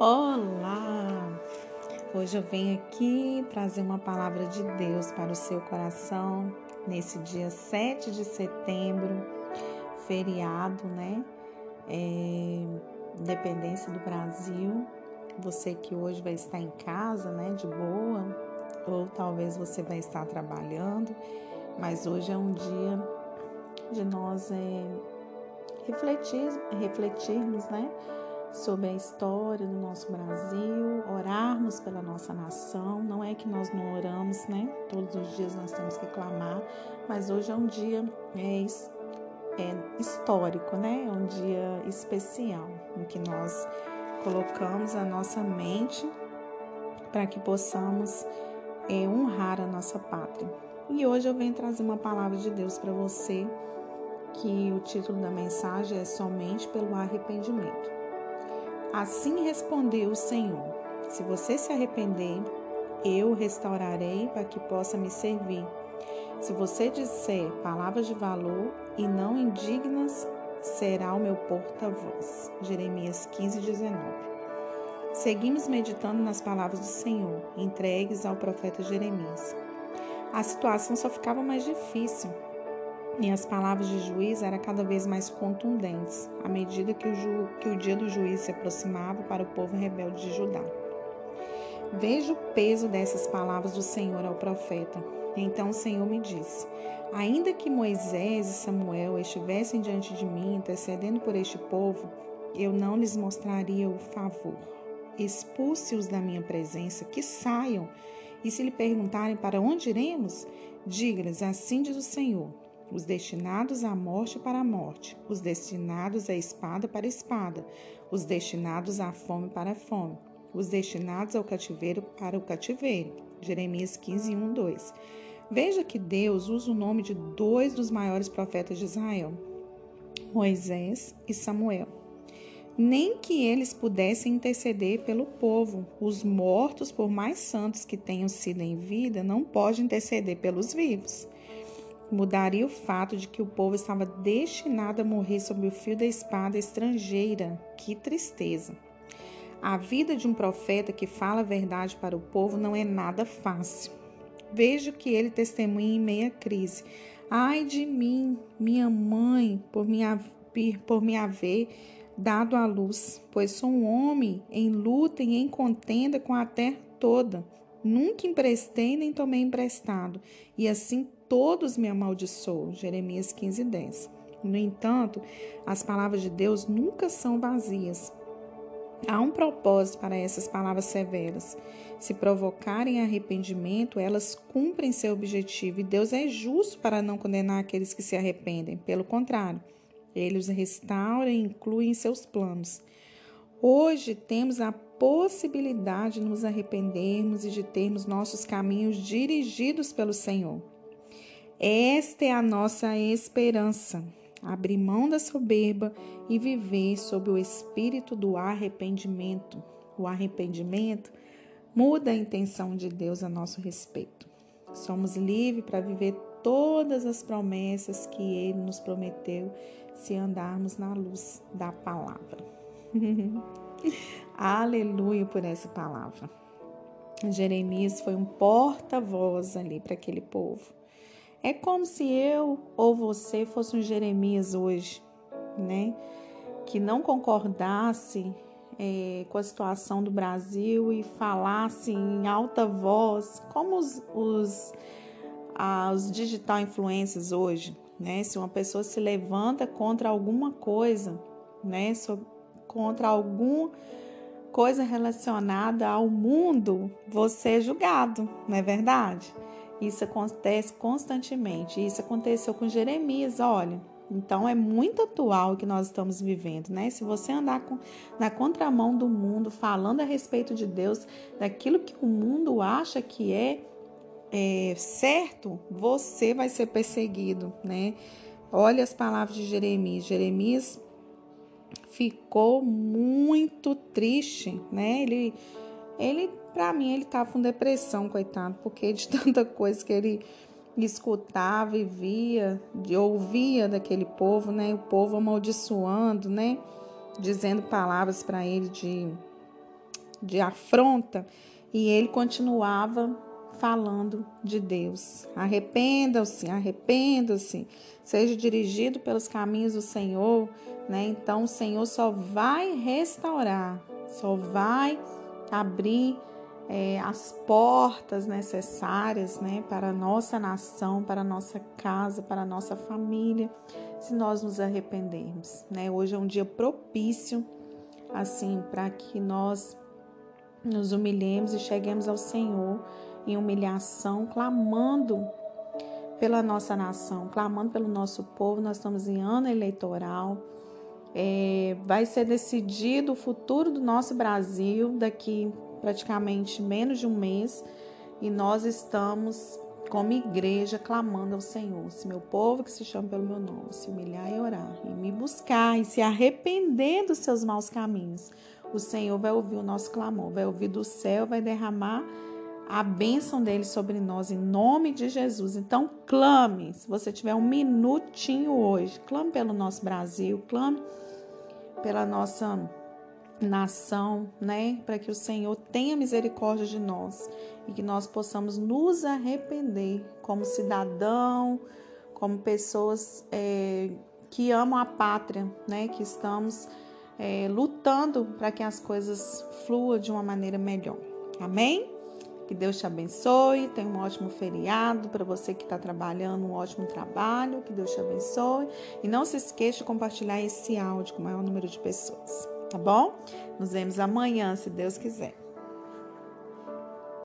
Olá! Hoje eu venho aqui trazer uma palavra de Deus para o seu coração nesse dia 7 de setembro, feriado, né? É, independência do Brasil. Você que hoje vai estar em casa, né, de boa, ou talvez você vai estar trabalhando, mas hoje é um dia de nós é, refletir, refletirmos, né? Sobre a história do nosso Brasil, orarmos pela nossa nação. Não é que nós não oramos, né? Todos os dias nós temos que clamar, mas hoje é um dia é, é histórico, né? É um dia especial em que nós colocamos a nossa mente para que possamos é, honrar a nossa pátria. E hoje eu venho trazer uma palavra de Deus para você, que o título da mensagem é Somente pelo Arrependimento. Assim respondeu o Senhor: Se você se arrepender, eu o restaurarei para que possa me servir. Se você disser palavras de valor e não indignas, será o meu porta-voz. Jeremias 15, 19. Seguimos meditando nas palavras do Senhor, entregues ao profeta Jeremias. A situação só ficava mais difícil e as palavras de juiz eram cada vez mais contundentes, à medida que o, ju, que o dia do juiz se aproximava para o povo rebelde de Judá. Veja o peso dessas palavras do Senhor ao profeta. Então o Senhor me disse: Ainda que Moisés e Samuel estivessem diante de mim, intercedendo por este povo, eu não lhes mostraria o favor. Expulse-os da minha presença, que saiam. E se lhe perguntarem para onde iremos, diga-lhes: Assim diz o Senhor os destinados à morte para a morte, os destinados à espada para a espada, os destinados à fome para a fome, os destinados ao cativeiro para o cativeiro. Jeremias 15, 1, 2. Veja que Deus usa o nome de dois dos maiores profetas de Israel, Moisés e Samuel. Nem que eles pudessem interceder pelo povo. Os mortos, por mais santos que tenham sido em vida, não podem interceder pelos vivos mudaria o fato de que o povo estava destinado a morrer sob o fio da espada estrangeira. Que tristeza! A vida de um profeta que fala a verdade para o povo não é nada fácil. Vejo que ele testemunha em meia crise. Ai de mim, minha mãe, por me, por me haver dado à luz, pois sou um homem em luta e em contenda com a terra toda. Nunca emprestei nem tomei emprestado, e assim todos me amaldiçoam. Jeremias 15, 10. No entanto, as palavras de Deus nunca são vazias. Há um propósito para essas palavras severas. Se provocarem arrependimento, elas cumprem seu objetivo e Deus é justo para não condenar aqueles que se arrependem. Pelo contrário, ele os restaura e inclui em seus planos. Hoje temos a possibilidade de nos arrependermos e de termos nossos caminhos dirigidos pelo Senhor. Esta é a nossa esperança. Abrir mão da soberba e viver sob o espírito do arrependimento. O arrependimento muda a intenção de Deus a nosso respeito. Somos livres para viver todas as promessas que Ele nos prometeu se andarmos na luz da palavra. Aleluia por essa palavra. Jeremias foi um porta-voz ali para aquele povo. É como se eu ou você fosse um Jeremias hoje, né? Que não concordasse é, com a situação do Brasil e falasse em alta voz, como os, os, ah, os digital influencers hoje, né? Se uma pessoa se levanta contra alguma coisa, né? contra alguma coisa relacionada ao mundo, você é julgado, não é verdade? Isso acontece constantemente. Isso aconteceu com Jeremias, olha. Então é muito atual o que nós estamos vivendo, né? Se você andar com, na contramão do mundo, falando a respeito de Deus, daquilo que o mundo acha que é, é certo, você vai ser perseguido, né? Olha as palavras de Jeremias. Jeremias ficou muito triste, né? Ele, ele para mim, ele estava com depressão, coitado, porque de tanta coisa que ele escutava e via, ouvia daquele povo, né? O povo amaldiçoando, né? Dizendo palavras para ele de, de afronta, e ele continuava falando de Deus. Arrependam-se, arrependam-se, seja dirigido pelos caminhos do Senhor, né? Então o Senhor só vai restaurar, só vai abrir é, as portas necessárias, né, para a nossa nação, para a nossa casa, para a nossa família, se nós nos arrependermos, né? Hoje é um dia propício, assim, para que nós nos humilhemos e cheguemos ao Senhor em humilhação, clamando pela nossa nação, clamando pelo nosso povo. Nós estamos em ano eleitoral. É, vai ser decidido o futuro do nosso Brasil daqui praticamente menos de um mês e nós estamos como igreja clamando ao Senhor. Se meu povo que se chama pelo meu nome se humilhar e orar e me buscar e se arrepender dos seus maus caminhos, o Senhor vai ouvir o nosso clamor, vai ouvir do céu, vai derramar a bênção dele sobre nós em nome de Jesus. Então, clame, se você tiver um minutinho hoje, clame pelo nosso Brasil, clame pela nossa nação, né? Para que o Senhor tenha misericórdia de nós e que nós possamos nos arrepender como cidadão, como pessoas é, que amam a pátria, né? Que estamos é, lutando para que as coisas fluam de uma maneira melhor. Amém? Que Deus te abençoe. Tenha um ótimo feriado. Para você que está trabalhando, um ótimo trabalho. Que Deus te abençoe. E não se esqueça de compartilhar esse áudio com o maior número de pessoas. Tá bom? Nos vemos amanhã, se Deus quiser.